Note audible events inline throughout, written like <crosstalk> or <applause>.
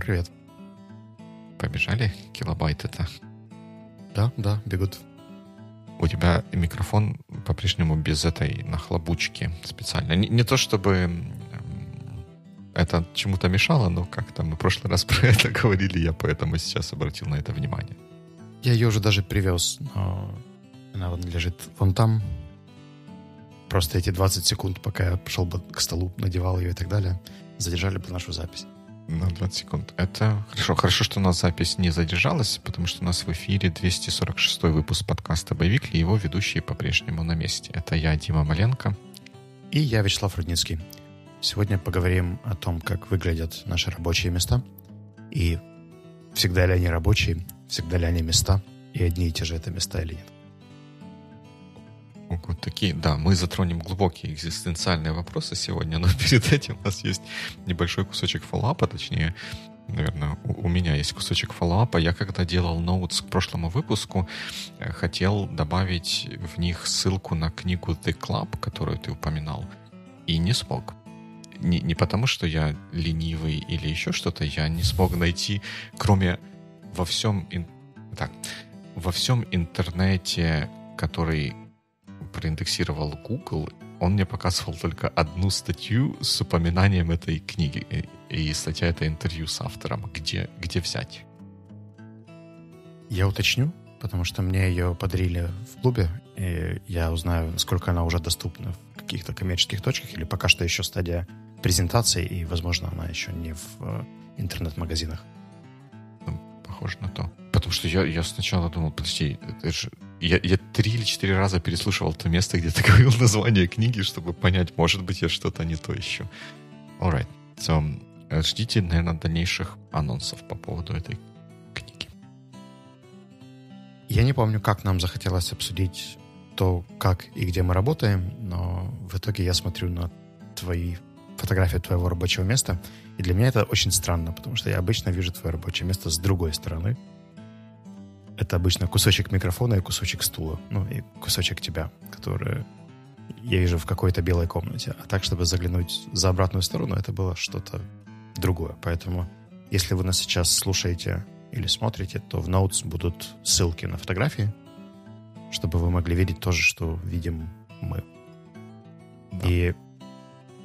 Привет. Побежали килобайты-то? Да, да, бегут. У тебя микрофон по-прежнему без этой нахлобучки специально. Не, не то чтобы это чему-то мешало, но как-то мы в прошлый раз <laughs> про это говорили, я поэтому сейчас обратил на это внимание. Я ее уже даже привез, но она вон лежит вон там. Просто эти 20 секунд, пока я пришел бы к столу, надевал ее и так далее, задержали бы нашу запись. На 20 секунд. Это хорошо. Хорошо, что у нас запись не задержалась, потому что у нас в эфире 246 выпуск подкаста «Боевик», и его ведущие по-прежнему на месте. Это я, Дима Маленко. И я, Вячеслав Рудницкий. Сегодня поговорим о том, как выглядят наши рабочие места и всегда ли они рабочие, всегда ли они места, и одни и те же это места или нет. Вот такие, да, мы затронем глубокие экзистенциальные вопросы сегодня, но <laughs> перед этим у нас есть небольшой кусочек фоллапа, точнее, наверное, у, у меня есть кусочек фоллапа. Я когда делал ноутс к прошлому выпуску, э, хотел добавить в них ссылку на книгу The Club, которую ты упоминал, и не смог. Не, не потому, что я ленивый или еще что-то, я не смог найти, кроме во всем, ин... так, во всем интернете, который проиндексировал Google, он мне показывал только одну статью с упоминанием этой книги. И статья — это интервью с автором. Где, где взять? Я уточню, потому что мне ее подарили в клубе, и я узнаю, сколько она уже доступна в каких-то коммерческих точках, или пока что еще стадия презентации, и, возможно, она еще не в э, интернет-магазинах. Ну, похоже на то. Потому что я, я сначала думал, подожди, это же я, я три или четыре раза переслушивал то место, где ты <laughs> говорил название книги, чтобы понять, может быть, я что-то не то еще. Alright. So, э, ждите, наверное, дальнейших анонсов по поводу этой книги. Я не помню, как нам захотелось обсудить то, как и где мы работаем, но в итоге я смотрю на твои фотографии твоего рабочего места, и для меня это очень странно, потому что я обычно вижу твое рабочее место с другой стороны, это обычно кусочек микрофона и кусочек стула. Ну, и кусочек тебя, который я вижу в какой-то белой комнате. А так, чтобы заглянуть за обратную сторону, это было что-то другое. Поэтому, если вы нас сейчас слушаете или смотрите, то в Notes будут ссылки на фотографии, чтобы вы могли видеть то же, что видим мы. Да. И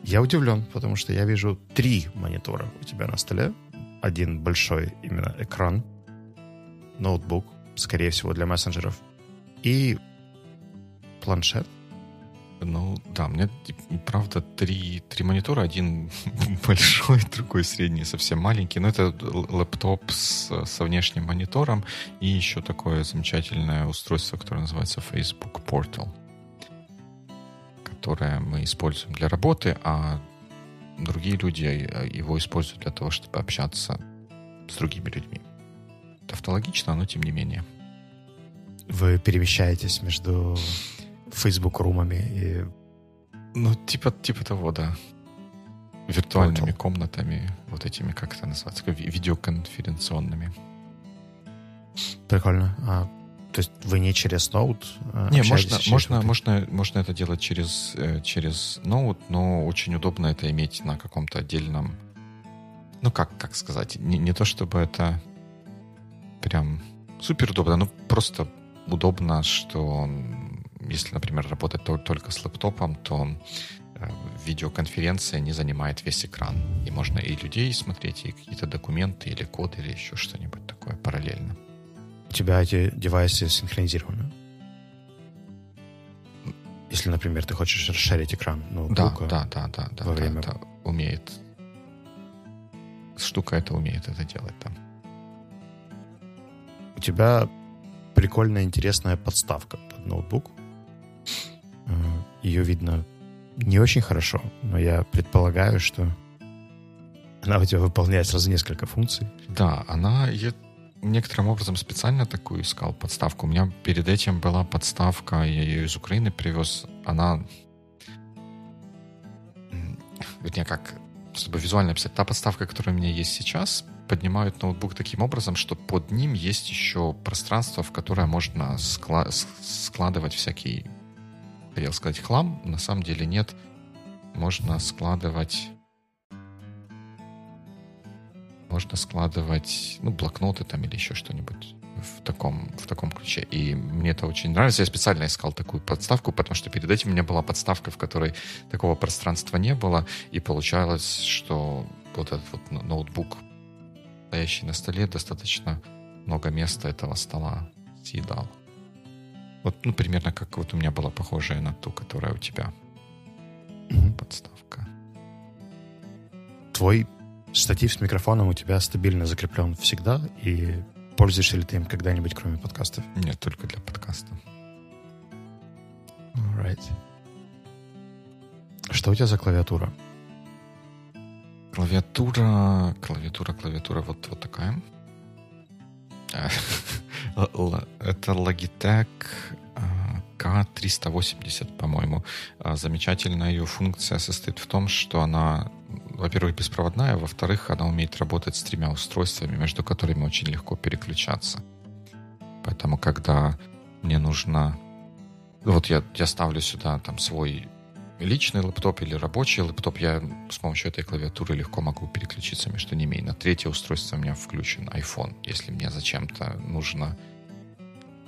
я удивлен, потому что я вижу три монитора у тебя на столе. Один большой именно экран, ноутбук, скорее всего, для мессенджеров. И планшет. Ну, да, у меня, правда, три, три монитора. Один <laughs> большой, другой средний, совсем маленький. Но это лэптоп с, со внешним монитором и еще такое замечательное устройство, которое называется Facebook Portal, которое мы используем для работы, а другие люди э, его используют для того, чтобы общаться с другими людьми. Тавтологично, но тем не менее. Вы перемещаетесь между Facebook-румами и... Ну, типа, типа того, да. Виртуальными Portal. комнатами, вот этими, как это называется, видеоконференционными. Прикольно. А, то есть вы не через ноут? А не, можно, можно, можно, можно это делать через, э, через ноут, но очень удобно это иметь на каком-то отдельном... Ну, как, как сказать, не, не то чтобы это прям супер удобно, но просто удобно, что если, например, работать только с лэптопом, то э, видеоконференция не занимает весь экран. И можно и людей смотреть, и какие-то документы, или коды, или еще что-нибудь такое параллельно. У тебя эти девайсы синхронизированы? Если, например, ты хочешь расширить экран ноутбука да, да, да, да, во да, время... да, умеет. Штука это умеет это делать, да у тебя прикольная, интересная подставка под ноутбук. Э, Ее видно не очень хорошо, но я предполагаю, что она у тебя выполняет сразу несколько функций. Да, она я некоторым образом специально такую искал подставку. У меня перед этим была подставка, я ее из Украины привез. Она, вернее, как, чтобы визуально описать, та подставка, которая у меня есть сейчас, поднимают ноутбук таким образом, что под ним есть еще пространство, в которое можно скла- складывать всякий, хотел сказать, хлам. На самом деле нет. Можно складывать можно складывать ну, блокноты там или еще что-нибудь в таком, в таком ключе. И мне это очень нравится. Я специально искал такую подставку, потому что перед этим у меня была подставка, в которой такого пространства не было. И получалось, что вот этот вот ноутбук, стоящий на столе, достаточно много места этого стола съедал. Вот, ну, примерно как вот у меня была похожая на ту, которая у тебя. Mm-hmm. Подставка. Твой штатив с микрофоном у тебя стабильно закреплен всегда, и Пользуешься ли ты им когда-нибудь, кроме подкастов? Нет, только для подкаста. Alright. Что у тебя за клавиатура? Клавиатура, клавиатура, клавиатура вот, вот такая. <laughs> Это Logitech K380, по-моему. А, замечательная ее функция состоит в том, что она во-первых, беспроводная, во-вторых, она умеет работать с тремя устройствами, между которыми очень легко переключаться. Поэтому, когда мне нужно... Вот я, я ставлю сюда там свой личный лэптоп или рабочий лэптоп, я с помощью этой клавиатуры легко могу переключиться между ними. И на третье устройство у меня включен iPhone, если мне зачем-то нужно...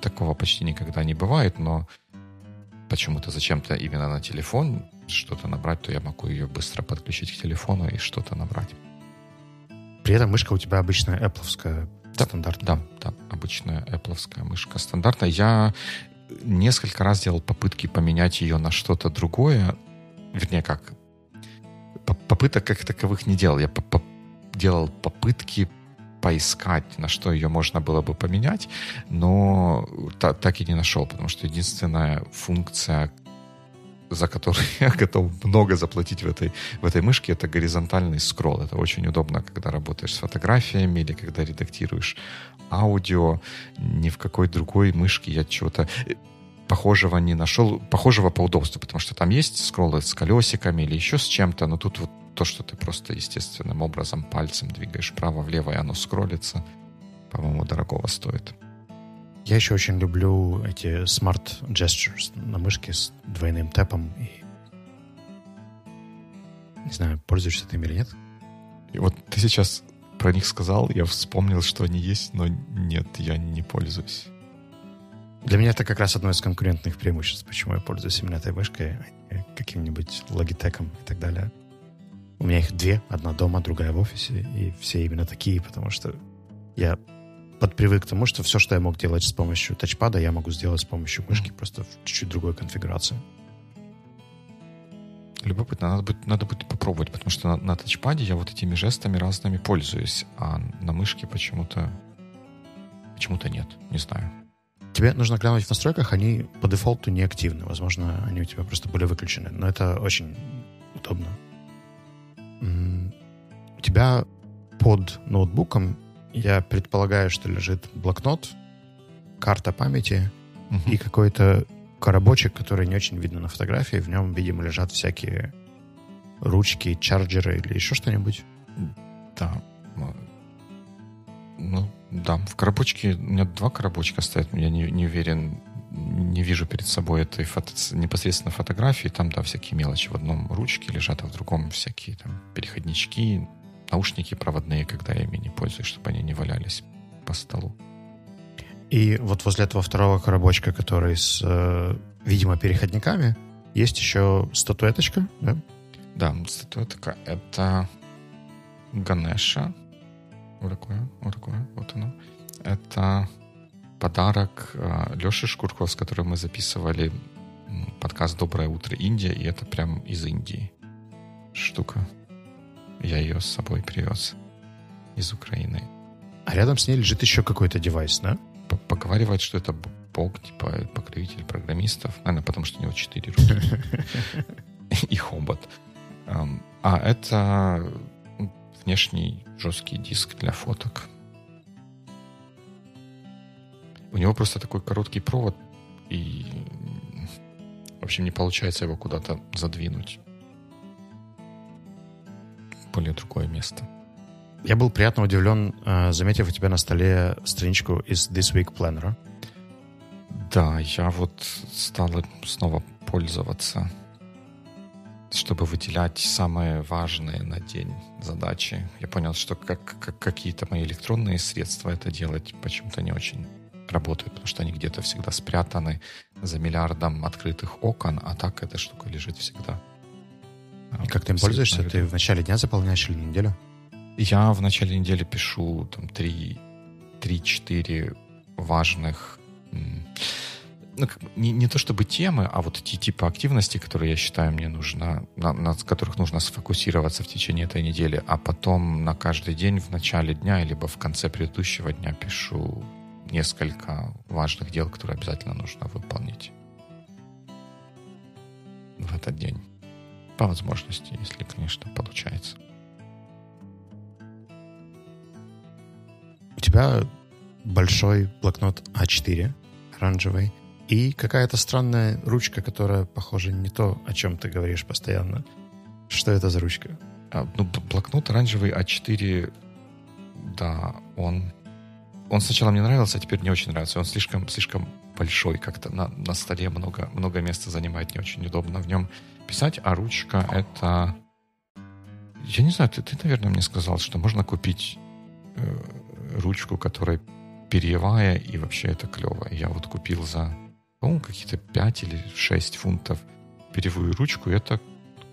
Такого почти никогда не бывает, но почему-то зачем-то именно на телефон что-то набрать, то я могу ее быстро подключить к телефону и что-то набрать. При этом мышка у тебя обычная Apple да, стандартная. Да, да, обычная Apple мышка стандартная. Я несколько раз делал попытки поменять ее на что-то другое. Вернее, как? Попыток как таковых не делал. Я делал попытки поискать, на что ее можно было бы поменять, но та, так и не нашел, потому что единственная функция, за которую <laughs> я готов много заплатить в этой, в этой мышке, это горизонтальный скролл. Это очень удобно, когда работаешь с фотографиями или когда редактируешь аудио. Ни в какой другой мышке я чего-то э, похожего не нашел, похожего по удобству, потому что там есть скроллы с колесиками или еще с чем-то, но тут вот то, что ты просто естественным образом пальцем двигаешь вправо-влево, и оно скроллится, по-моему, дорогого стоит. Я еще очень люблю эти smart gestures на мышке с двойным тэпом. И... Не знаю, пользуешься ты или нет. И вот ты сейчас про них сказал, я вспомнил, что они есть, но нет, я не пользуюсь. Для меня это как раз одно из конкурентных преимуществ, почему я пользуюсь именно этой мышкой, а каким-нибудь Logitech и так далее. У меня их две, одна дома, другая в офисе, и все именно такие, потому что я подпривык к тому, что все, что я мог делать с помощью тачпада, я могу сделать с помощью мышки, просто в чуть-чуть другой конфигурации. Любопытно, надо будет, надо будет попробовать, потому что на, на тачпаде я вот этими жестами разными пользуюсь, а на мышке почему-то почему-то нет, не знаю. Тебе нужно глянуть в настройках, они по дефолту не активны. Возможно, они у тебя просто были выключены. Но это очень удобно. У тебя под ноутбуком я предполагаю, что лежит блокнот, карта памяти угу. и какой-то коробочек, который не очень видно на фотографии. В нем, видимо, лежат всякие ручки, чарджеры или еще что-нибудь. Да. Ну, да, в коробочке, у меня два коробочка стоят, я не, не уверен, не вижу перед собой этой фото, непосредственно фотографии, там, да, всякие мелочи. В одном ручки лежат, а в другом всякие там переходнички, наушники проводные, когда ими не пользуюсь, чтобы они не валялись по столу. И вот возле этого второго коробочка, который с, э, видимо, переходниками, есть еще статуэточка, да? Да, статуэтка. Это Ганеша. Вот такое, вот такое, вот оно. Это подарок э, Леши Шкуркова, с которым мы записывали подкаст «Доброе утро, Индия», и это прям из Индии штука. Я ее с собой привез из Украины. А рядом с ней лежит еще какой-то девайс, да? Поговаривают, что это Бог, типа покровитель программистов. Наверное, потому что у него четыре руки. <laughs> И хобот. А это внешний жесткий диск для фоток. У него просто такой короткий провод, и, в общем, не получается его куда-то задвинуть более другое место. Я был приятно удивлен, э, заметив у тебя на столе страничку из This Week Planner. Да, я вот стал снова пользоваться. чтобы выделять самые важные на день задачи. Я понял, что как, как какие-то мои электронные средства это делать почему-то не очень работают, потому что они где-то всегда спрятаны за миллиардом открытых окон, а так эта штука лежит всегда. И как ты им пользуешься? Ты в начале дня заполняешь или неделю? Я в начале недели пишу там 3-4 важных ну, не, не то чтобы темы, а вот те типы активности, которые я считаю мне нужно, на, на которых нужно сфокусироваться в течение этой недели, а потом на каждый день в начале дня, либо в конце предыдущего дня пишу несколько важных дел, которые обязательно нужно выполнить в этот день. По возможности, если, конечно, получается. У тебя большой блокнот А4 оранжевый и какая-то странная ручка, которая похожа не то, о чем ты говоришь постоянно. Что это за ручка? А, ну, блокнот оранжевый А4, да, он... Он сначала мне нравился, а теперь не очень нравится. Он слишком, слишком большой как-то. На, на столе много, много места занимает, не очень удобно в нем писать. А ручка — это... Я не знаю, ты, ты, наверное, мне сказал, что можно купить э, ручку, которая перьевая, и вообще это клево. Я вот купил за, по-моему, какие-то 5 или 6 фунтов перьевую ручку, и это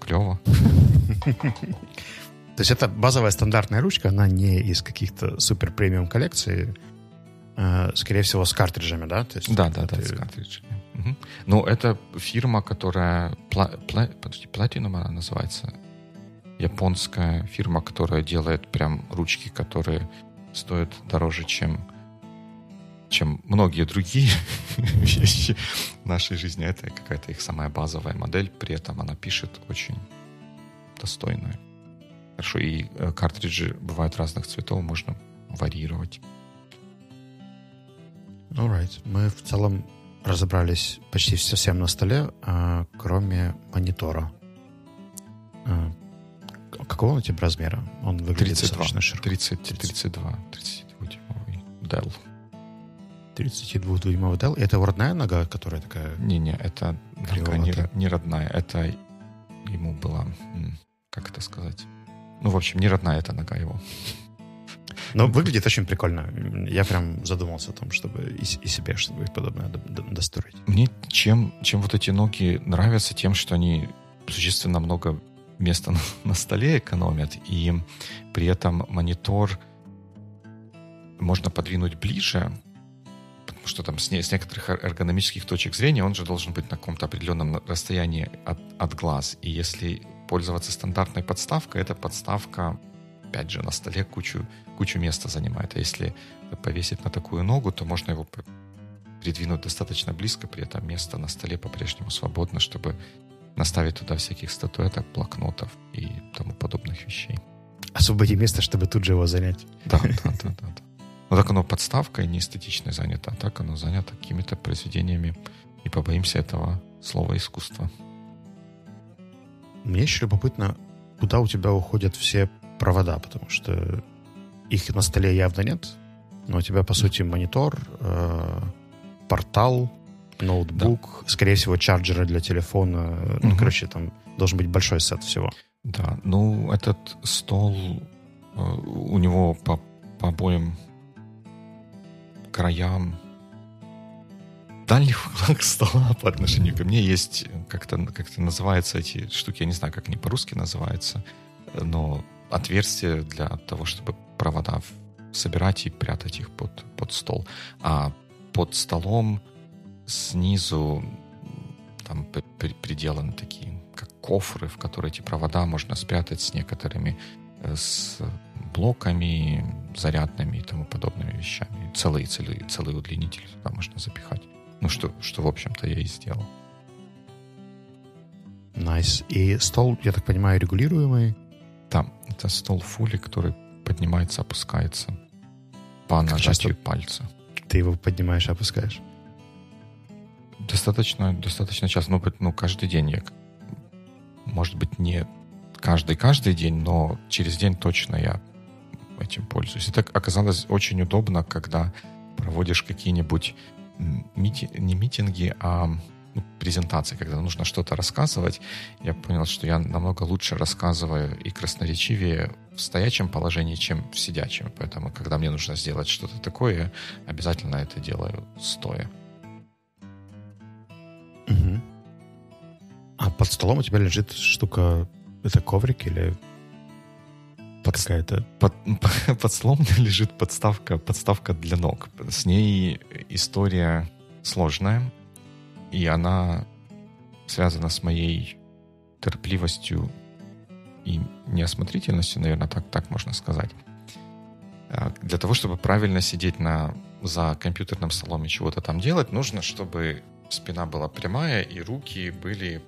клево. То есть это базовая стандартная ручка, она не из каких-то супер премиум коллекций, э, скорее всего, с картриджами, да? То есть да, да, да, с картриджами. Угу. Ну, это фирма, которая... Пла, пла, подожди, Platinum она называется? Японская фирма, которая делает прям ручки, которые стоят дороже, чем чем многие другие <laughs> вещи в нашей жизни. Это какая-то их самая базовая модель, при этом она пишет очень достойную. Хорошо, и э, картриджи бывают разных цветов, можно варьировать. Alright. Мы в целом разобрались почти совсем на столе, а, кроме монитора. А, какого он у тебя размера? Он выглядит 32, достаточно широко. 30, 32, 32 дюймовый Dell. 32-дюймовый Dell. Это его родная нога, которая такая... Не-не, это нога не, не родная. Это ему была... Как это сказать? Ну, в общем, не родная эта нога его. Но выглядит очень прикольно. Я прям задумался о том, чтобы и, и себе что-нибудь подобное достроить. Мне чем, чем вот эти ноги нравятся, тем, что они существенно много места на, <laughs> на столе экономят, и при этом монитор можно подвинуть ближе, потому что там с, не, с некоторых эргономических точек зрения он же должен быть на каком-то определенном расстоянии от, от глаз. И если пользоваться стандартной подставкой, эта подставка, опять же, на столе кучу, кучу места занимает. А если повесить на такую ногу, то можно его придвинуть достаточно близко, при этом место на столе по-прежнему свободно, чтобы наставить туда всяких статуэток, блокнотов и тому подобных вещей. Освободи место, чтобы тут же его занять. Да, да, да, да. да. Но так оно подставкой не эстетично занято, а так оно занято какими-то произведениями. И побоимся этого слова искусства. Мне еще любопытно, куда у тебя уходят все провода, потому что их на столе явно нет, но у тебя, по сути, монитор, э, портал, ноутбук, да. скорее всего, чарджеры для телефона. Угу. Ну, короче, там должен быть большой сет всего. Да, ну, этот стол, э, у него по, по обоим краям дальних углах <laughs> стола по отношению ко мне есть, как-то как называются эти штуки, я не знаю, как они по-русски называются, но отверстие для того, чтобы провода собирать и прятать их под, под стол. А под столом снизу там приделаны такие, как кофры, в которые эти провода можно спрятать с некоторыми, э, с блоками зарядными и тому подобными вещами. Целый, целый, целый удлинитель туда можно запихать. Ну, что, что в общем-то, я и сделал. Nice. И стол, я так понимаю, регулируемый? Да, это стол фули, который поднимается, опускается по нажатию пальца. Ты его поднимаешь и опускаешь? Достаточно, достаточно часто. Ну, ну, каждый день я... Может быть, не каждый-каждый день, но через день точно я этим пользуюсь. Это оказалось очень удобно, когда проводишь какие-нибудь мити... не митинги, а ну, презентации, когда нужно что-то рассказывать, я понял, что я намного лучше рассказываю и красноречивее в стоячем положении, чем в сидячем. Поэтому, когда мне нужно сделать что-то такое, обязательно это делаю стоя. Угу. А под столом у тебя лежит штука, это коврик или под, какая-то... Под, <laughs> под столом лежит подставка, подставка для ног. С ней история сложная, и она связана с моей терпливостью и неосмотрительностью, наверное, так, так можно сказать. А, для того, чтобы правильно сидеть на, за компьютерным столом и чего-то там делать, нужно, чтобы спина была прямая и руки были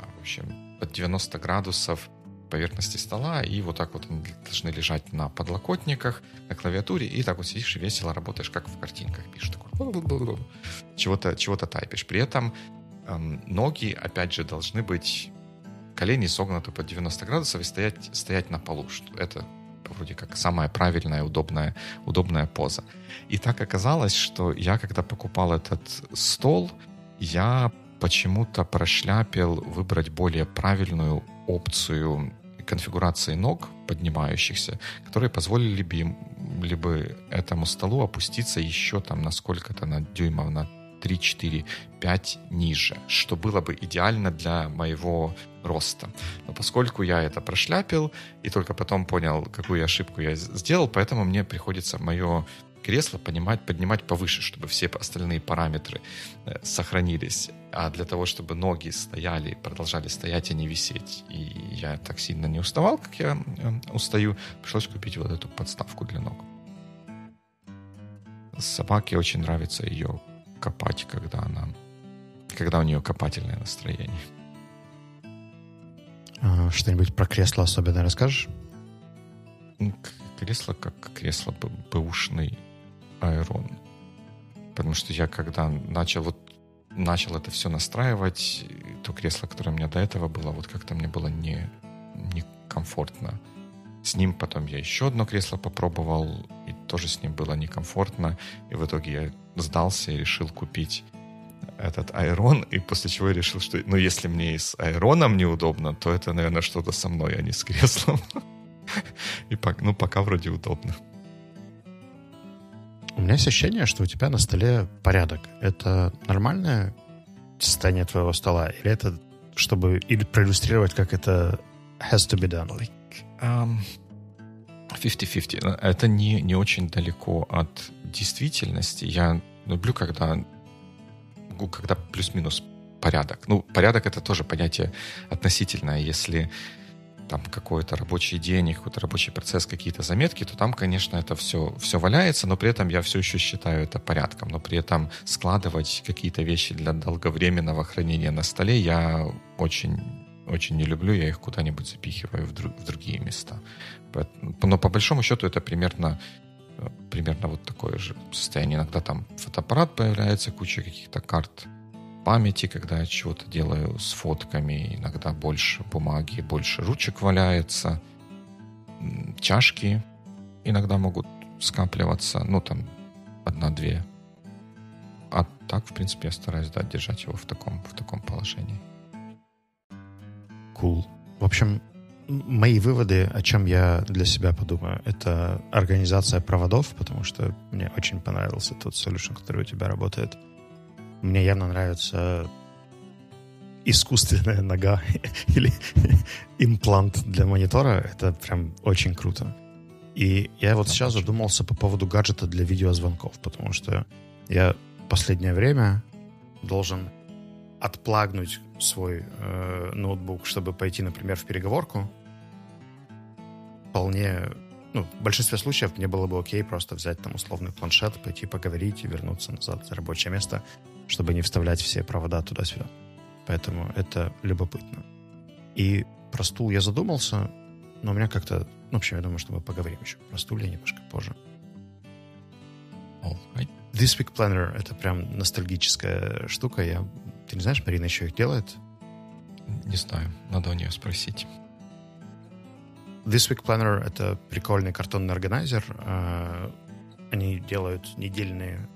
а, в общем, под 90 градусов поверхности стола, и вот так вот они должны лежать на подлокотниках, на клавиатуре, и так вот сидишь и весело работаешь, как в картинках пишешь. Чего-то, чего-то тайпишь. При этом эм, ноги, опять же, должны быть колени согнуты под 90 градусов и стоять, стоять на полу. Что это вроде как самая правильная, удобная, удобная поза. И так оказалось, что я, когда покупал этот стол, я почему-то прошляпил выбрать более правильную опцию конфигурации ног поднимающихся, которые позволили бы, бы этому столу опуститься еще там на сколько-то, на дюймов, на 3, 4, 5 ниже, что было бы идеально для моего роста. Но поскольку я это прошляпил и только потом понял, какую ошибку я сделал, поэтому мне приходится мое кресло поднимать, поднимать повыше, чтобы все остальные параметры э, сохранились. А для того, чтобы ноги стояли, продолжали стоять, а не висеть, и я так сильно не уставал, как я э, устаю, пришлось купить вот эту подставку для ног. Собаке очень нравится ее копать, когда она, когда у нее копательное настроение. А, что-нибудь про кресло особенно расскажешь? Кресло как кресло бэушный Айрон. Потому что я когда начал вот начал это все настраивать, то кресло, которое у меня до этого было, вот как-то мне было не, некомфортно. С ним потом я еще одно кресло попробовал, и тоже с ним было некомфортно. И в итоге я сдался и решил купить этот айрон, и после чего я решил, что ну если мне и с айроном неудобно, то это, наверное, что-то со мной, а не с креслом. <laughs> И ну пока вроде удобно. У меня есть ощущение, что у тебя на столе порядок. Это нормальное состояние твоего стола? Или это чтобы или проиллюстрировать, как это has to be done? Like, um, 50-50. Это не, не очень далеко от действительности. Я люблю, когда, когда плюс-минус порядок. Ну, порядок — это тоже понятие относительное. Если там какой-то рабочий день, какой-то рабочий процесс, какие-то заметки, то там, конечно, это все, все валяется, но при этом я все еще считаю это порядком. Но при этом складывать какие-то вещи для долговременного хранения на столе я очень, очень не люблю, я их куда-нибудь запихиваю в, друг, в другие места. Но по большому счету это примерно примерно вот такое же состояние. Иногда там фотоаппарат появляется, куча каких-то карт памяти, когда я чего-то делаю с фотками, иногда больше бумаги, больше ручек валяется, чашки иногда могут скапливаться, ну там одна-две. А так, в принципе, я стараюсь да, держать его в таком, в таком положении. Cool. В общем, мои выводы, о чем я для себя подумаю, это организация проводов, потому что мне очень понравился тот solution, который у тебя работает. Мне явно нравится искусственная нога <laughs> или имплант для монитора. Это прям очень круто. И я вот сейчас задумался по поводу гаджета для видеозвонков, потому что я последнее время должен отплагнуть свой э, ноутбук, чтобы пойти, например, в переговорку. Вполне, ну, в большинстве случаев мне было бы окей просто взять там условный планшет, пойти поговорить и вернуться назад в рабочее место чтобы не вставлять все провода туда-сюда. Поэтому это любопытно. И про стул я задумался, но у меня как-то... Ну, в общем, я думаю, что мы поговорим еще про стулья немножко позже. This Week Planner — это прям ностальгическая штука. Я... Ты не знаешь, Марина еще их делает? Не знаю, надо у нее спросить. This Week Planner — это прикольный картонный органайзер. А, они делают недельные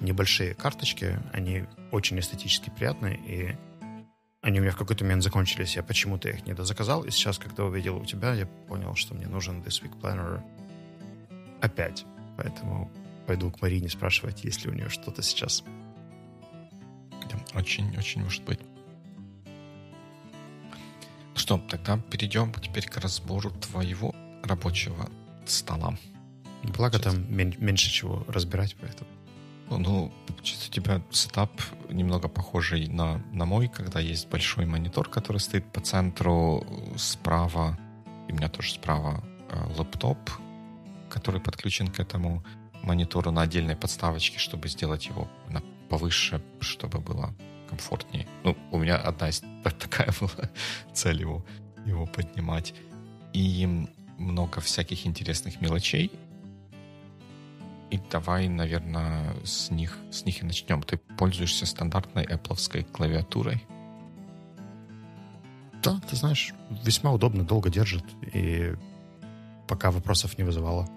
небольшие карточки, они очень эстетически приятные, и они у меня в какой-то момент закончились, я почему-то их не дозаказал, и сейчас, когда увидел у тебя, я понял, что мне нужен This Week Planner опять. Поэтому пойду к Марине спрашивать, есть ли у нее что-то сейчас. Очень-очень может быть. Ну что, тогда перейдем теперь к разбору твоего рабочего стола. Благо там меньше чего разбирать, поэтому. Ну, ну у тебя сетап немного похожий на, на мой, когда есть большой монитор, который стоит по центру справа, и у меня тоже справа э, лэптоп, который подключен к этому монитору на отдельной подставочке, чтобы сделать его на повыше, чтобы было комфортнее. Ну, у меня одна из <laughs> такая была цель его, его поднимать. И много всяких интересных мелочей. И давай, наверное, с них, с них и начнем. Ты пользуешься стандартной Apple клавиатурой? Да, ты знаешь, весьма удобно, долго держит, и пока вопросов не вызывало.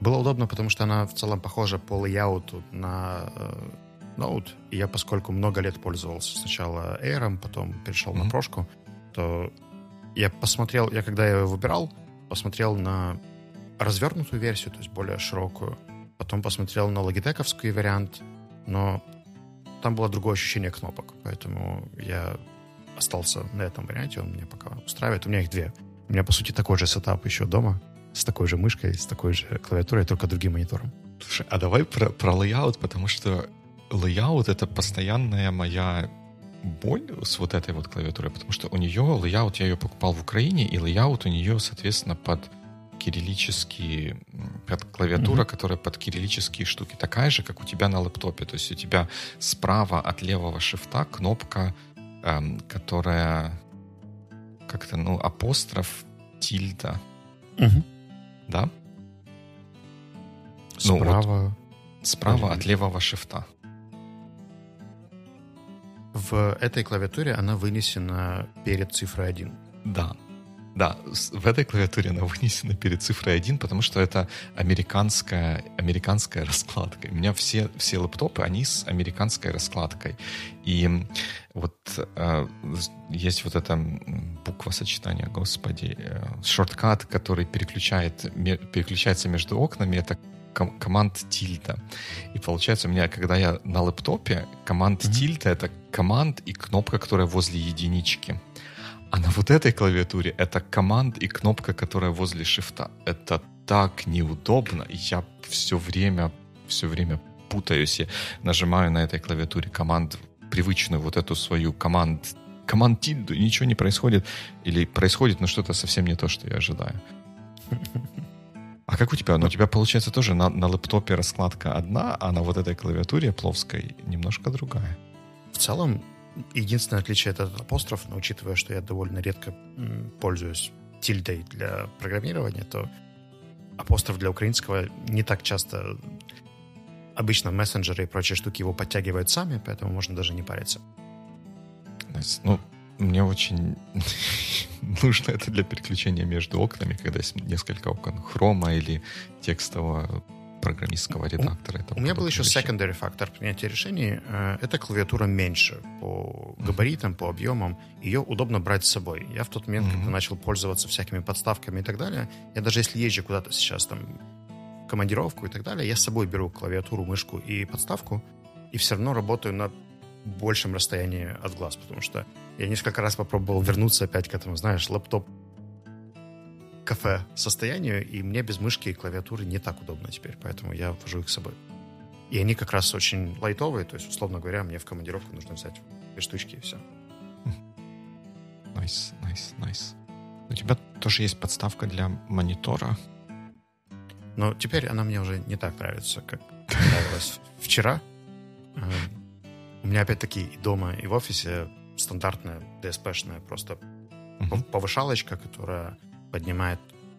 Было удобно, потому что она в целом похожа по лейауту на э, Note. И я, поскольку много лет пользовался сначала Air, потом перешел mm-hmm. на прошку, то я посмотрел, я когда я его выбирал, посмотрел на развернутую версию, то есть более широкую. Потом посмотрел на логитековский вариант, но там было другое ощущение кнопок, поэтому я остался на этом варианте, он меня пока устраивает. У меня их две. У меня, по сути, такой же setup еще дома, с такой же мышкой, с такой же клавиатурой, только другим монитором. Слушай, а давай про, про layout, потому что лейаут — это постоянная моя боль с вот этой вот клавиатурой, потому что у нее layout, я ее покупал в Украине, и layout у нее, соответственно, под кириллические, клавиатура, mm-hmm. которая под кириллические штуки, такая же, как у тебя на лэптопе. То есть у тебя справа от левого шифта кнопка, эм, которая как-то, ну, апостроф, тильда. Mm-hmm. Да? Справа. Ну, вот, справа от левого шифта. В этой клавиатуре она вынесена перед цифрой 1. Да. Да, в этой клавиатуре она вынесена перед цифрой 1, потому что это американская, американская раскладка. У меня все, все лэптопы, они с американской раскладкой. И вот э, есть вот эта буква сочетания, господи, э, шорткат, который переключает, переключается между окнами, это команд тильда. И получается у меня, когда я на лэптопе, команд mm-hmm. тильда — это команд и кнопка, которая возле единички. А на вот этой клавиатуре это команд и кнопка, которая возле шифта. Это так неудобно. Я все время, все время путаюсь. Я нажимаю на этой клавиатуре команд, привычную вот эту свою команд, команд тильду, и ничего не происходит. Или происходит, но что-то совсем не то, что я ожидаю. А как у тебя? Ну, у тебя, получается, тоже на, на лэптопе раскладка одна, а на вот этой клавиатуре пловской немножко другая. В целом, единственное отличие это этот апостроф, но учитывая, что я довольно редко пользуюсь тильдой для программирования, то апостроф для украинского не так часто обычно мессенджеры и прочие штуки его подтягивают сами, поэтому можно даже не париться. Ну, мне очень <laughs> нужно это для переключения между окнами, когда есть несколько окон хрома или текстового программистского редактора. У, меня был еще вещи. secondary фактор принятия решений. Э, эта клавиатура меньше по габаритам, по объемам. Ее удобно брать с собой. Я в тот момент, mm-hmm. когда начал пользоваться всякими подставками и так далее, я даже если езжу куда-то сейчас там командировку и так далее, я с собой беру клавиатуру, мышку и подставку, и все равно работаю на большем расстоянии от глаз, потому что я несколько раз попробовал вернуться опять к этому, знаешь, лаптоп кафе состоянию, и мне без мышки и клавиатуры не так удобно теперь, поэтому я вожу их с собой. И они как раз очень лайтовые, то есть, условно говоря, мне в командировку нужно взять две штучки и все. Nice, nice, nice. У тебя тоже есть подставка для монитора? Но теперь она мне уже не так нравится, как нравилась вчера. Эм, у меня опять-таки и дома, и в офисе стандартная DSP-шная просто повышалочка, которая поднимает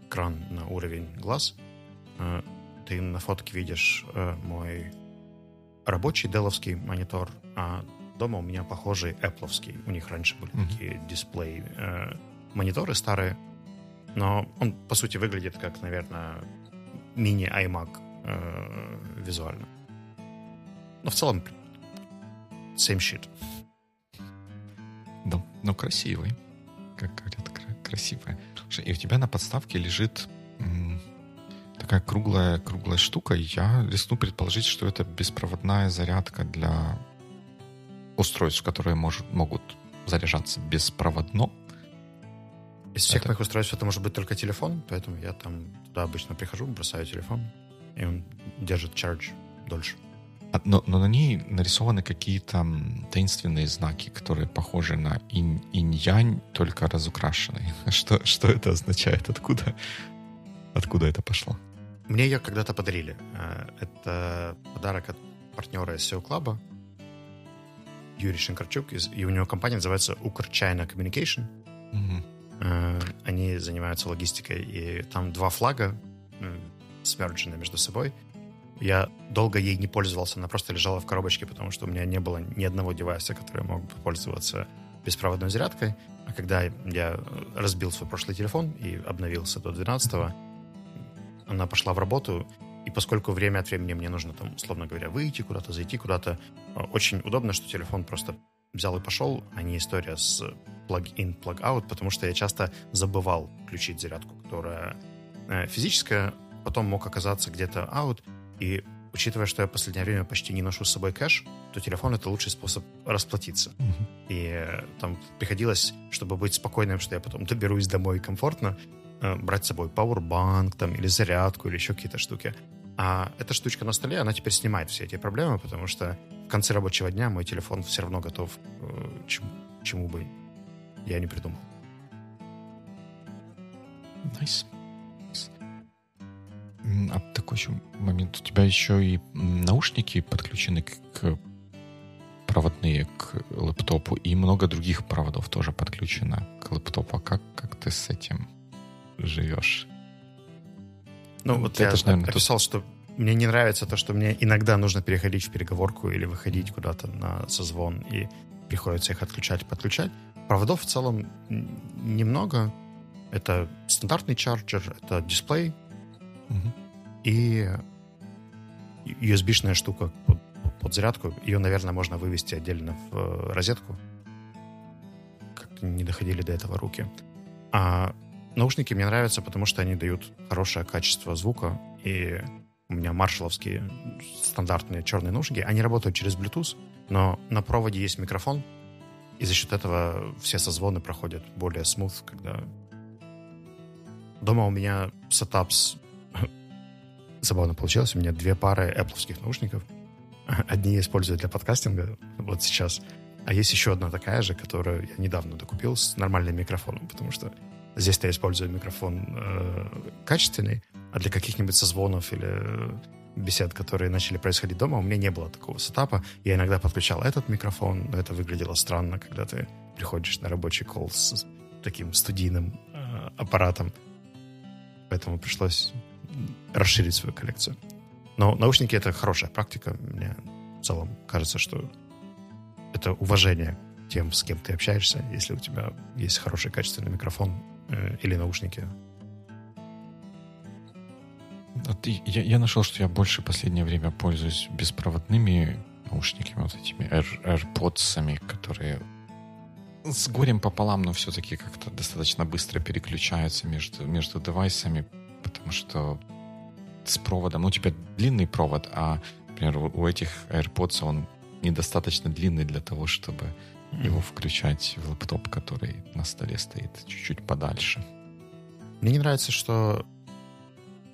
кран на уровень глаз. Э, ты на фотке видишь э, мой рабочий деловский монитор, а дома у меня похожий Apple'овский. У них раньше были uh-huh. такие дисплей э, мониторы старые, но он по сути выглядит как, наверное, мини iMac визуально. Но в целом same shit. Да, но красивый. Как говорят, красивая. И у тебя на подставке лежит такая круглая, круглая штука. Я рискну предположить, что это беспроводная зарядка для устройств, которые может, могут заряжаться беспроводно. Из всех это... моих устройств это может быть только телефон, поэтому я там туда обычно прихожу, бросаю телефон, и он держит charge дольше. А, но, но на ней нарисованы какие-то таинственные знаки, которые похожи на инь, инь-янь, только разукрашенные. <laughs> Что, что это означает? Откуда, откуда это пошло? Мне ее когда-то подарили. Э, это подарок от партнера SEO Club, Юрий Шинкарчук, и у него компания называется Укр China Communication. Угу. Они занимаются логистикой, и там два флага смерджены между собой. Я долго ей не пользовался, она просто лежала в коробочке, потому что у меня не было ни одного девайса, который мог бы пользоваться беспроводной зарядкой. А когда я разбил свой прошлый телефон и обновился до 12 она пошла в работу, и поскольку время от времени мне нужно, там, условно говоря, выйти куда-то, зайти куда-то, э, очень удобно, что телефон просто взял и пошел, а не история с plug-in, plug-out, потому что я часто забывал включить зарядку, которая э, физическая, потом мог оказаться где-то out, и учитывая, что я в последнее время почти не ношу с собой кэш, то телефон — это лучший способ расплатиться. Mm-hmm. И э, там приходилось, чтобы быть спокойным, что я потом доберусь домой комфортно, брать с собой пауэрбанк там, или зарядку, или еще какие-то штуки. А эта штучка на столе, она теперь снимает все эти проблемы, потому что в конце рабочего дня мой телефон все равно готов э, чему, чему бы я не придумал. Nice. А такой еще момент. У тебя еще и наушники подключены к, к проводные к лэптопу, и много других проводов тоже подключено к лэптопу. А как, как ты с этим живешь? Ну, вот это я же, наверное, описал, тут... что мне не нравится то, что мне иногда нужно переходить в переговорку или выходить куда-то на созвон, и приходится их отключать, подключать. Проводов в целом немного. Это стандартный чарджер, это дисплей угу. и USB-шная штука под, под зарядку. Ее, наверное, можно вывести отдельно в э, розетку. Как не доходили до этого руки. А Наушники мне нравятся, потому что они дают хорошее качество звука, и у меня маршаловские стандартные черные наушники, они работают через Bluetooth, но на проводе есть микрофон, и за счет этого все созвоны проходят более smooth, когда дома у меня сетап с... Забавно получилось, у меня две пары Apple наушников. <laughs> Одни я использую для подкастинга, вот сейчас, а есть еще одна такая же, которую я недавно докупил с нормальным микрофоном, потому что Здесь-то я использую микрофон э, качественный, а для каких-нибудь созвонов или э, бесед, которые начали происходить дома, у меня не было такого сетапа. Я иногда подключал этот микрофон, но это выглядело странно, когда ты приходишь на рабочий колл с таким студийным э, аппаратом. Поэтому пришлось расширить свою коллекцию. Но наушники — это хорошая практика. Мне в целом кажется, что это уважение тем, с кем ты общаешься, если у тебя есть хороший качественный микрофон, Э, или наушники? Вот я, я нашел, что я больше последнее время пользуюсь беспроводными наушниками, вот этими Air, AirPods, которые с горем пополам, но все-таки как-то достаточно быстро переключаются между, между девайсами, потому что с проводом, ну, у тебя длинный провод, а, например, у этих AirPods он недостаточно длинный для того, чтобы его включать в лэптоп, который на столе стоит чуть-чуть подальше. Мне не нравится, что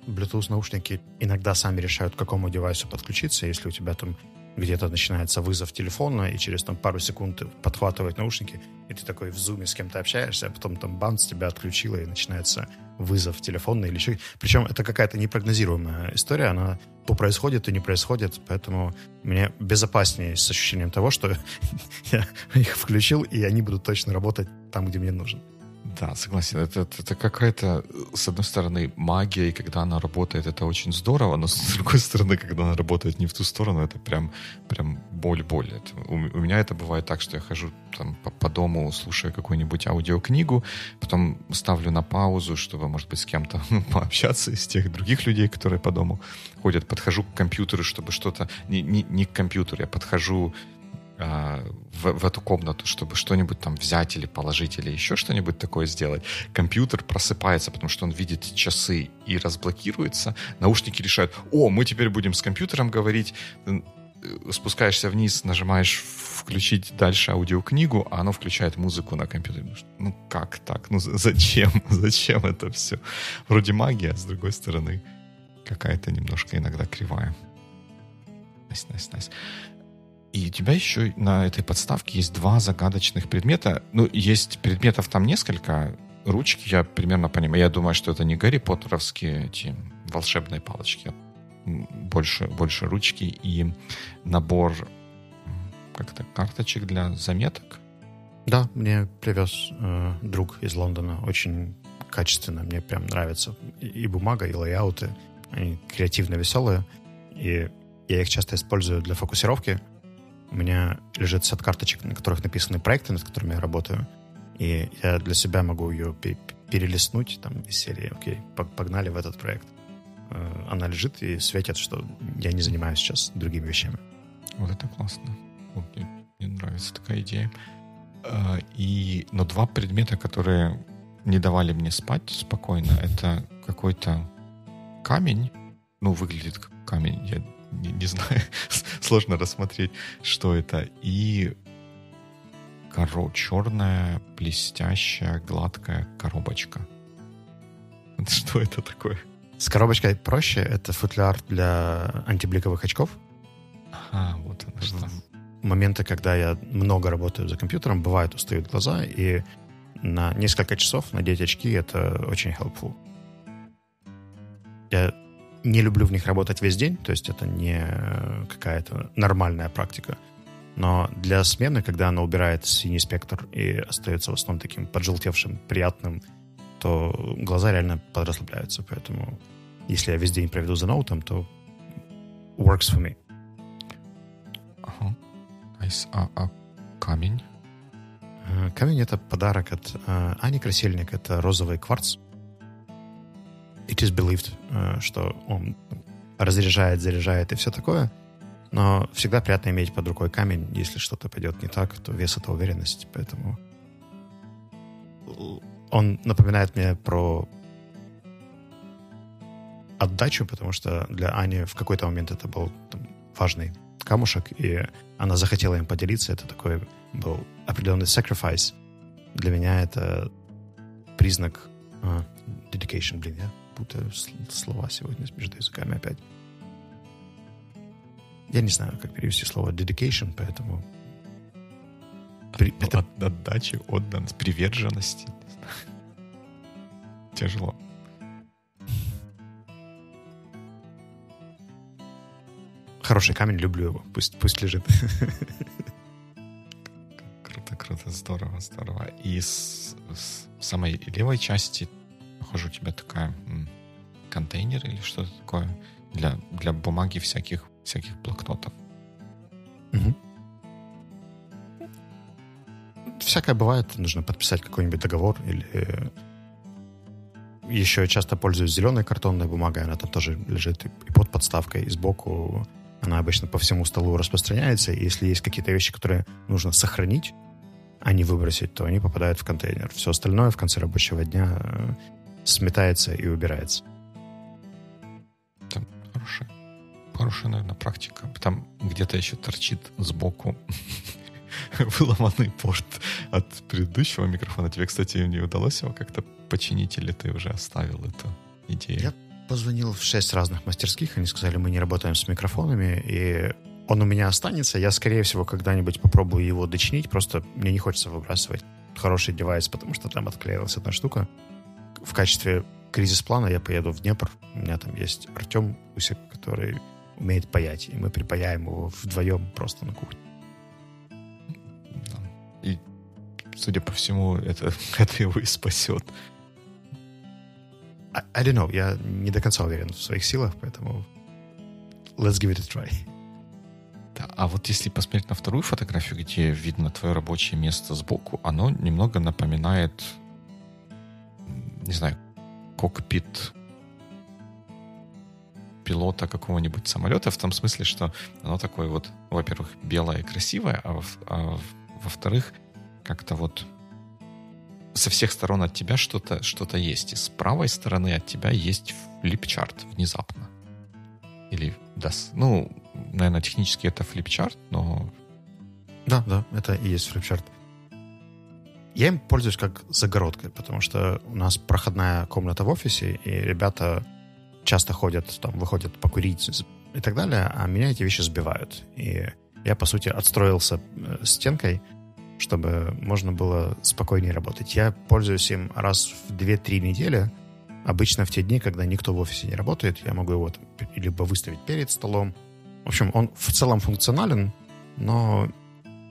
Bluetooth наушники иногда сами решают, к какому девайсу подключиться. Если у тебя там где-то начинается вызов телефона, и через там пару секунд подхватывают наушники, и ты такой в зуме с кем-то общаешься, а потом там банс тебя отключила, и начинается вызов телефонный или еще. Причем это какая-то непрогнозируемая история, она то происходит, то не происходит, поэтому мне безопаснее с ощущением того, что <laughs> я их включил, и они будут точно работать там, где мне нужно. Да, согласен. Это, это, это какая-то, с одной стороны, магия, и когда она работает, это очень здорово, но с <laughs> другой стороны, когда она работает не в ту сторону, это прям, прям боль-боль. У, у меня это бывает так, что я хожу там по, по дому, слушаю какую-нибудь аудиокнигу, потом ставлю на паузу, чтобы, может быть, с кем-то <laughs> пообщаться из тех других людей, которые по дому ходят. Подхожу к компьютеру, чтобы что-то... Не, не, не к компьютеру, я подхожу в, в эту комнату, чтобы что-нибудь там взять или положить, или еще что-нибудь такое сделать. Компьютер просыпается, потому что он видит часы и разблокируется. Наушники решают, о, мы теперь будем с компьютером говорить. Спускаешься вниз, нажимаешь включить дальше аудиокнигу, а оно включает музыку на компьютере. Ну как так? Ну зачем? <laughs> Зачем это все? Вроде магия, а с другой стороны какая-то немножко иногда кривая. Nice, nice, nice. И у тебя еще на этой подставке есть два загадочных предмета. Ну, есть предметов там несколько. Ручки я примерно понимаю. Я думаю, что это не Гарри Поттеровские эти волшебные палочки. Больше, больше ручки и набор как-то карточек для заметок. Да, мне привез э, друг из Лондона. Очень качественно. Мне прям нравится и, бумага, и лейауты. Они креативно веселые. И я их часто использую для фокусировки у меня лежит сет карточек, на которых написаны проекты, над которыми я работаю. И я для себя могу ее перелистнуть там из серии «Окей, погнали в этот проект». Э, она лежит и светит, что я не занимаюсь сейчас другими вещами. Вот это классно. Вот мне, мне нравится такая идея. Э, и, но два предмета, которые не давали мне спать спокойно, это какой-то камень, ну, выглядит как камень, я не, не знаю, <laughs> сложно рассмотреть, что это. И коро черная, блестящая, гладкая коробочка. <laughs> Что это такое? С коробочкой проще. Это футляр для антибликовых очков. Ага, вот это что. Моменты, когда я много работаю за компьютером, бывает устают глаза, и на несколько часов надеть очки — это очень helpful. Я не люблю в них работать весь день, то есть это не какая-то нормальная практика. Но для смены, когда она убирает синий спектр и остается в основном таким поджелтевшим, приятным, то глаза реально подрасслабляются. Поэтому если я весь день проведу за ноутом, то works for me. Ага. Nice. А, а камень? Э, камень — это подарок от э, Ани Красильник. Это розовый кварц it is believed, э, что он разряжает, заряжает и все такое. Но всегда приятно иметь под рукой камень. Если что-то пойдет не так, то вес — это уверенность. Поэтому он напоминает мне про отдачу, потому что для Ани в какой-то момент это был там, важный камушек, и она захотела им поделиться. Это такой был определенный sacrifice. Для меня это признак uh, dedication, блин, я путаю слова сегодня между языками опять. Я не знаю, как перевести слово dedication, поэтому... При, От, это... от, отдачи, отданность, приверженности. Тяжело. Хороший камень, люблю его. Пусть, пусть лежит. Круто, круто, здорово, здорово. И с, с самой левой части похоже, у тебя такая контейнер или что-то такое для, для бумаги всяких, всяких блокнотов. Угу. Всякое бывает. Нужно подписать какой-нибудь договор или еще я часто пользуюсь зеленой картонной бумагой, она там тоже лежит и под подставкой, и сбоку. Она обычно по всему столу распространяется, и если есть какие-то вещи, которые нужно сохранить, а не выбросить, то они попадают в контейнер. Все остальное в конце рабочего дня э, сметается и убирается. Там хорошая, хорошая, наверное, практика. Там где-то еще торчит сбоку <laughs> выломанный порт от предыдущего микрофона. Тебе, кстати, не удалось его как-то починить, или ты уже оставил эту идею? Я позвонил в шесть разных мастерских, они сказали, мы не работаем с микрофонами, и он у меня останется. Я, скорее всего, когда-нибудь попробую его дочинить, просто мне не хочется выбрасывать хороший девайс, потому что там отклеилась одна штука в качестве кризис-плана я поеду в Днепр. У меня там есть Артем Усик, который умеет паять, и мы припаяем его вдвоем просто на кухне. И судя по всему, это, <laughs> это его и спасет. I, I don't know, я не до конца уверен в своих силах, поэтому let's give it a try. Да, а вот если посмотреть на вторую фотографию, где видно твое рабочее место сбоку, оно немного напоминает, не знаю, кокпит пилота какого-нибудь самолета, в том смысле, что оно такое вот, во-первых, белое и красивое, а, во- а во-вторых, как-то вот со всех сторон от тебя что-то что есть. И с правой стороны от тебя есть флипчарт внезапно. Или, да, ну, наверное, технически это флипчарт, но... Да, да, это и есть флипчарт. Я им пользуюсь как загородкой, потому что у нас проходная комната в офисе, и ребята часто ходят, там, выходят покурить и так далее, а меня эти вещи сбивают. И я, по сути, отстроился э, стенкой, чтобы можно было спокойнее работать. Я пользуюсь им раз в 2-3 недели, обычно в те дни, когда никто в офисе не работает, я могу его либо выставить перед столом. В общем, он в целом функционален, но,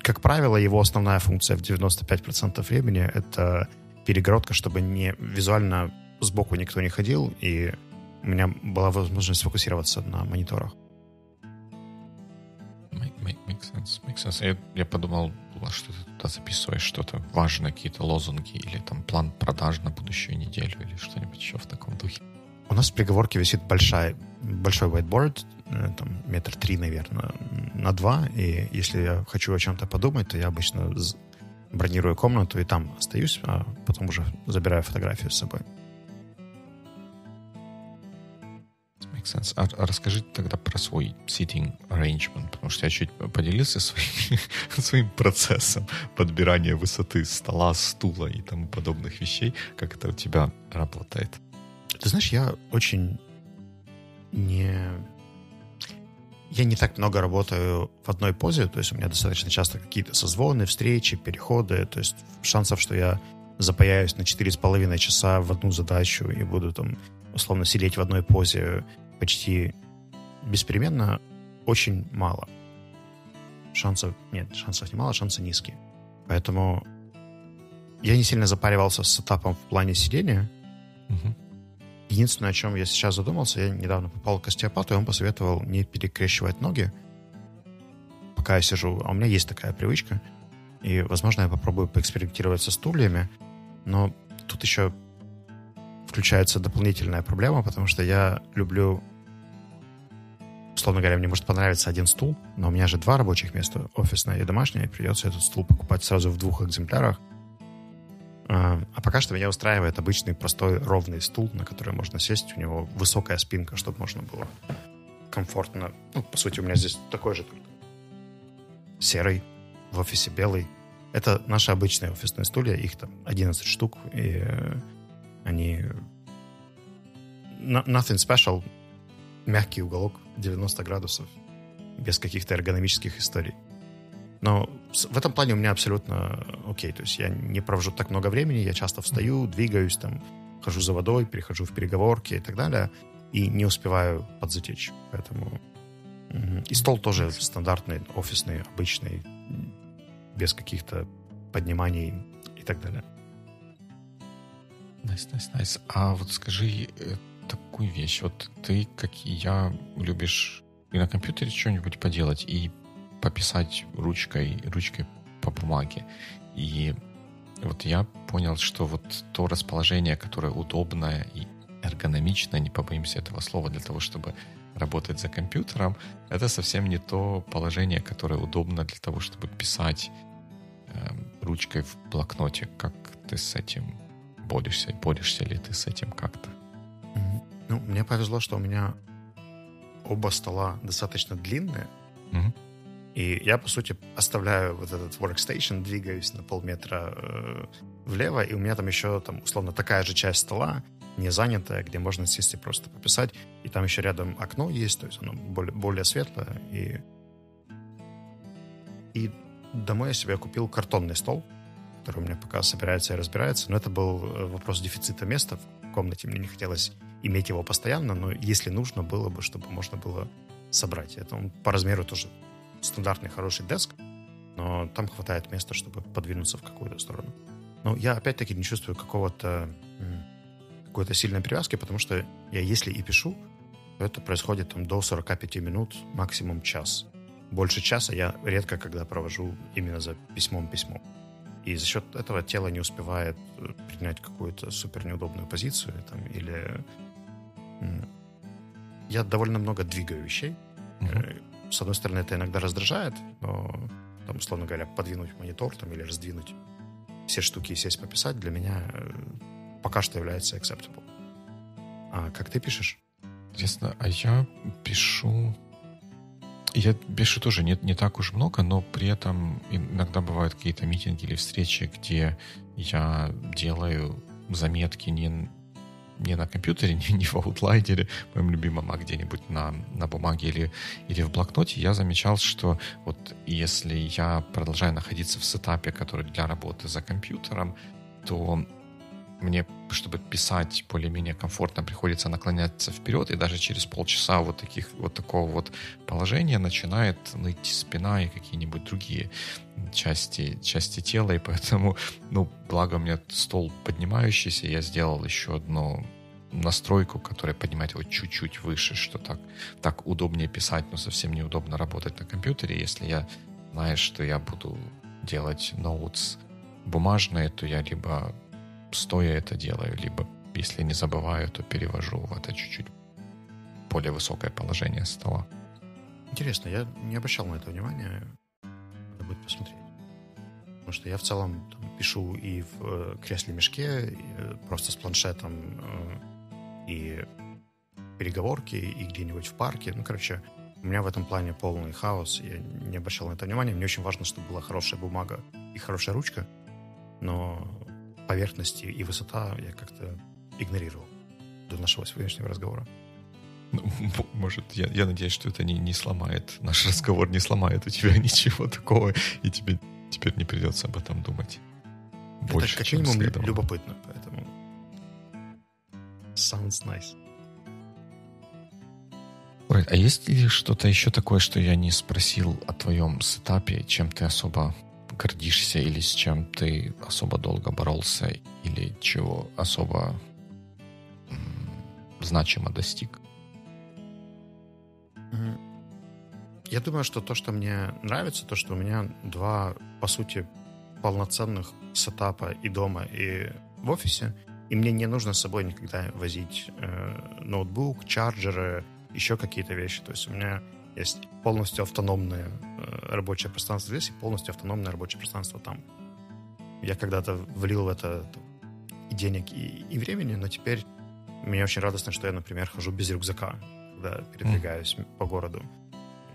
как правило, его основная функция в 95% времени — это перегородка, чтобы не визуально сбоку никто не ходил, и у меня была возможность сфокусироваться на мониторах. Make, make, make sense, make sense. Я, я подумал, что ты туда записываешь что-то важное, какие-то лозунги или там план продаж на будущую неделю или что-нибудь еще в таком духе. У нас в приговорке висит большая, большой whiteboard, там метр три, наверное, на два, и если я хочу о чем-то подумать, то я обычно бронирую комнату и там остаюсь, а потом уже забираю фотографию с собой. make sense. А, а расскажи тогда про свой sitting arrangement, потому что я чуть поделился своим, <laughs> своим процессом подбирания высоты стола, стула и тому подобных вещей. Как это у тебя работает? Ты знаешь, я очень не... Я не так много работаю в одной позе, то есть у меня достаточно часто какие-то созвоны, встречи, переходы, то есть шансов, что я запаяюсь на 4,5 часа в одну задачу и буду там условно сидеть в одной позе почти беспременно очень мало. Шансов нет, шансов немало, шансы низкие. Поэтому я не сильно запаривался с сетапом в плане сидения. Угу. Единственное, о чем я сейчас задумался, я недавно попал к остеопату, и он посоветовал не перекрещивать ноги, пока я сижу. А у меня есть такая привычка. И, возможно, я попробую поэкспериментировать со стульями. Но тут еще включается дополнительная проблема, потому что я люблю условно говоря, мне может понравиться один стул, но у меня же два рабочих места, офисное и домашнее, и придется этот стул покупать сразу в двух экземплярах. А, а пока что меня устраивает обычный простой ровный стул, на который можно сесть. У него высокая спинка, чтобы можно было комфортно. Ну, по сути, у меня здесь такой же только серый, в офисе белый. Это наши обычные офисные стулья, их там 11 штук, и э, они nothing special, мягкий уголок 90 градусов, без каких-то эргономических историй. Но в этом плане у меня абсолютно окей. То есть я не провожу так много времени, я часто встаю, двигаюсь, там, хожу за водой, перехожу в переговорки и так далее, и не успеваю подзатечь. Поэтому... И стол тоже стандартный, офисный, обычный, без каких-то подниманий и так далее. Nice, nice, nice. А вот скажи, э, такую вещь. Вот ты, как и я, любишь и на компьютере что-нибудь поделать, и пописать ручкой, ручкой по бумаге. И вот я понял, что вот то расположение, которое удобное и эргономичное, не побоимся этого слова, для того, чтобы работать за компьютером, это совсем не то положение, которое удобно для того, чтобы писать э, ручкой в блокноте. Как ты с этим борешься? Борешься ли ты с этим как-то? Ну, мне повезло, что у меня оба стола достаточно длинные. Mm-hmm. И я, по сути, оставляю вот этот workstation, двигаюсь на полметра э, влево, и у меня там еще, там, условно, такая же часть стола, не занятая, где можно сесть и просто пописать. И там еще рядом окно есть, то есть оно более, более светлое. И, и домой я себе купил картонный стол, который у меня пока собирается и разбирается. Но это был э, вопрос дефицита места в комнате. Мне не хотелось иметь его постоянно, но если нужно было бы, чтобы можно было собрать. Это он по размеру тоже стандартный хороший деск. но там хватает места, чтобы подвинуться в какую-то сторону. Но я опять-таки не чувствую какого-то какой-то сильной привязки, потому что я если и пишу, то это происходит там до 45 минут, максимум час. Больше часа я редко когда провожу именно за письмом-письмом. И за счет этого тело не успевает э, принять какую-то супер неудобную позицию там, или я довольно много двигаю вещей. Uh-huh. С одной стороны, это иногда раздражает, но, там, условно говоря, подвинуть монитор там, или раздвинуть все штуки и сесть пописать для меня э, пока что является acceptable. А как ты пишешь? Интересно, а я пишу... Я пишу тоже не, не так уж много, но при этом иногда бывают какие-то митинги или встречи, где я делаю заметки не не на компьютере, <laughs> не, не в аутлайнере, моем любимом, а где-нибудь на, на бумаге или, или в блокноте, я замечал, что вот если я продолжаю находиться в сетапе, который для работы за компьютером, то мне, чтобы писать более-менее комфортно, приходится наклоняться вперед, и даже через полчаса вот, таких, вот такого вот положения начинает ныть спина и какие-нибудь другие части, части тела, и поэтому, ну, благо у меня стол поднимающийся, я сделал еще одну настройку, которая поднимает его чуть-чуть выше, что так, так удобнее писать, но совсем неудобно работать на компьютере. Если я знаешь, что я буду делать ноутс бумажные, то я либо стоя это делаю, либо если не забываю, то перевожу в это чуть-чуть более высокое положение стола. Интересно, я не обращал на это внимания. Надо будет посмотреть. Потому что я в целом там, пишу и в э, кресле-мешке, и, э, просто с планшетом, э, и переговорки, и где-нибудь в парке. Ну, короче, у меня в этом плане полный хаос. Я не обращал на это внимания. Мне очень важно, чтобы была хорошая бумага и хорошая ручка. Но поверхности и высота я как-то игнорировал до нашего сегодняшнего разговора. Ну, может, я, я надеюсь, что это не, не сломает, наш <laughs> разговор не сломает у тебя <laughs> ничего такого, и тебе теперь не придется об этом думать. Больше, это как минимум любопытно, поэтому... Sounds nice. Ой, а есть ли что-то еще такое, что я не спросил о твоем сетапе, чем ты особо гордишься или с чем ты особо долго боролся или чего особо значимо достиг? Я думаю, что то, что мне нравится, то, что у меня два, по сути, полноценных сетапа и дома, и в офисе, и мне не нужно с собой никогда возить э, ноутбук, чарджеры, еще какие-то вещи. То есть у меня есть полностью автономное э, рабочее пространство здесь и полностью автономное рабочее пространство там. Я когда-то влил в это и денег, и, и времени, но теперь мне очень радостно, что я, например, хожу без рюкзака, когда передвигаюсь mm. по городу.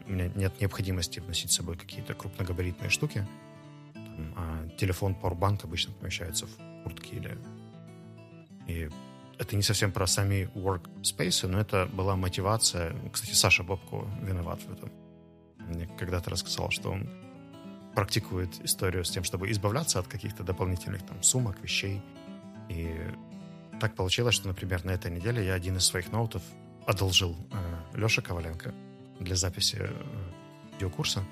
У меня нет необходимости вносить с собой какие-то крупногабаритные штуки. Там, а телефон Powerbank обычно помещается в куртке или... И это не совсем про сами workspace, но это была мотивация. Кстати, Саша Бобко виноват в этом. Мне когда-то рассказал, что он практикует историю с тем, чтобы избавляться от каких-то дополнительных там сумок, вещей. И так получилось, что, например, на этой неделе я один из своих ноутов одолжил э, Леше Коваленко для записи э, видеокурса.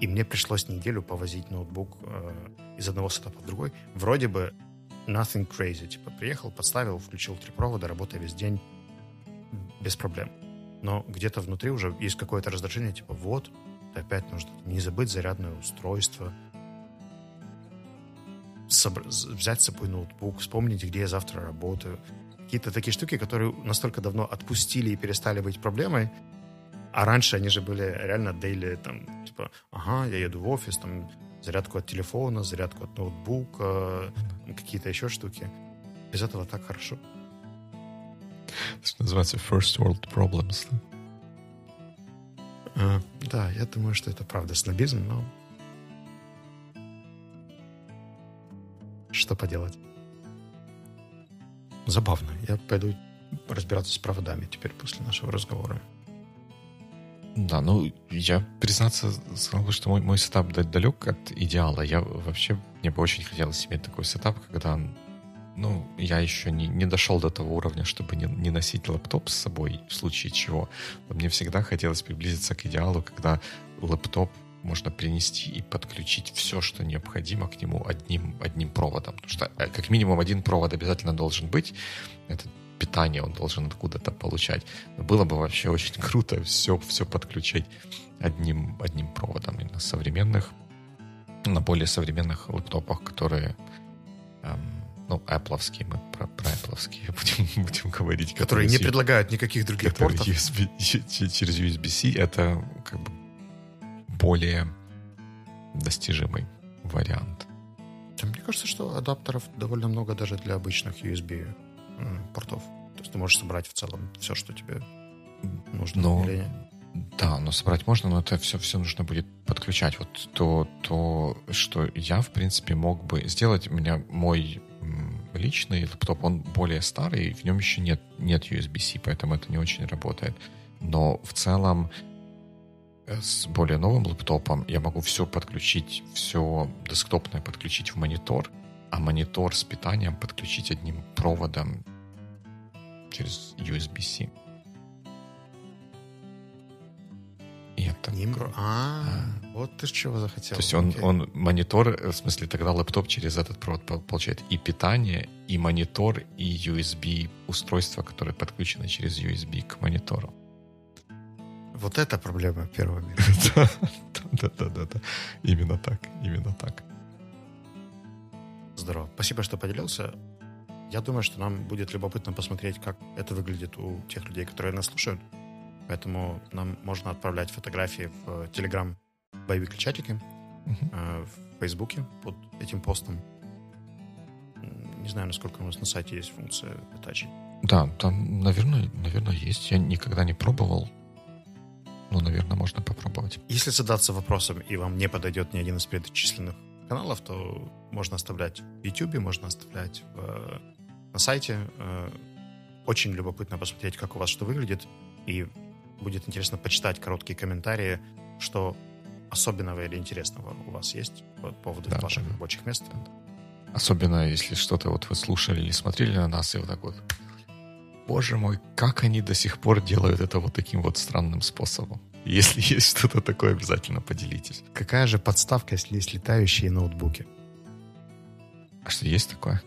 И мне пришлось неделю повозить ноутбук э, из одного сетапа в другой. Вроде бы nothing crazy. Типа приехал, подставил, включил три провода, работая весь день без проблем. Но где-то внутри уже есть какое-то раздражение, типа вот, опять нужно не забыть зарядное устройство, собр- взять с собой ноутбук, вспомнить, где я завтра работаю. Какие-то такие штуки, которые настолько давно отпустили и перестали быть проблемой, а раньше они же были реально дейли, там, типа, ага, я еду в офис, там, зарядку от телефона, зарядку от ноутбука, какие-то еще штуки. Без этого так хорошо. Это что называется first world problems. Да? А, да, я думаю, что это правда снобизм, но что поделать. Забавно. Я пойду разбираться с проводами теперь после нашего разговора. Да, ну, я, признаться, сказал бы, что мой, мой setup далек от идеала. Я вообще, мне бы очень хотелось иметь такой setup, когда, ну, я еще не, не дошел до того уровня, чтобы не, не носить лэптоп с собой в случае чего. Но мне всегда хотелось приблизиться к идеалу, когда лэптоп можно принести и подключить все, что необходимо к нему одним, одним проводом. Потому что э, как минимум один провод обязательно должен быть. Это питание он должен откуда-то получать. Но было бы вообще очень <laughs> круто все, все подключать одним, одним проводом. И на современных, на более современных лэптопах, которые эм, ну, Apple, мы про, про Apple <laughs> будем, будем говорить. Которые, которые не предлагают никаких других портов. USB, <laughs> через USB-C это как бы более достижимый вариант. Мне кажется, что адаптеров довольно много даже для обычных USB портов. То есть ты можешь собрать в целом все, что тебе нужно. Но, да, но собрать можно, но это все, все нужно будет подключать. Вот то, то, что я, в принципе, мог бы сделать. У меня мой личный лэптоп, он более старый, в нем еще нет, нет USB-C, поэтому это не очень работает. Но в целом э, с более новым лэптопом я могу все подключить, все десктопное подключить в монитор, а монитор с питанием подключить одним проводом через USB-C. И это... Нимбро. А, а, вот ты чего захотел. То есть он, он монитор, э, в смысле тогда лэптоп через этот провод получает и питание, и монитор, и USB устройство, которое подключено через USB к монитору. Вот это проблема первого мира. <laughs> Да, да, да, да. Именно так, именно так. Здорово. Спасибо, что поделился. Я думаю, что нам будет любопытно посмотреть, как это выглядит у тех людей, которые нас слушают. Поэтому нам можно отправлять фотографии в Telegram боевик чатики, uh-huh. в Фейсбуке под этим постом. Не знаю, насколько у нас на сайте есть функция attach. Да, там, наверное, наверное, есть. Я никогда не пробовал. Но, наверное, можно попробовать. Если задаться вопросом, и вам не подойдет ни один из перечисленных каналов, то можно оставлять в YouTube, можно оставлять в, на сайте. Э, очень любопытно посмотреть, как у вас что выглядит. И будет интересно почитать короткие комментарии, что особенного или интересного у вас есть по поводу да, ваших да. рабочих мест. Особенно, если что-то вот вы слушали или смотрели на нас, и вот так вот, боже мой, как они до сих пор делают это вот таким вот странным способом. Если <laughs> есть что-то такое, обязательно поделитесь. Какая же подставка, если есть летающие ноутбуки? А что, есть такое?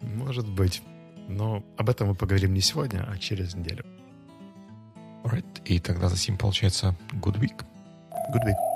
Может быть. Но об этом мы поговорим не сегодня, а через неделю. Alright. И тогда за сим получается good week. Good week.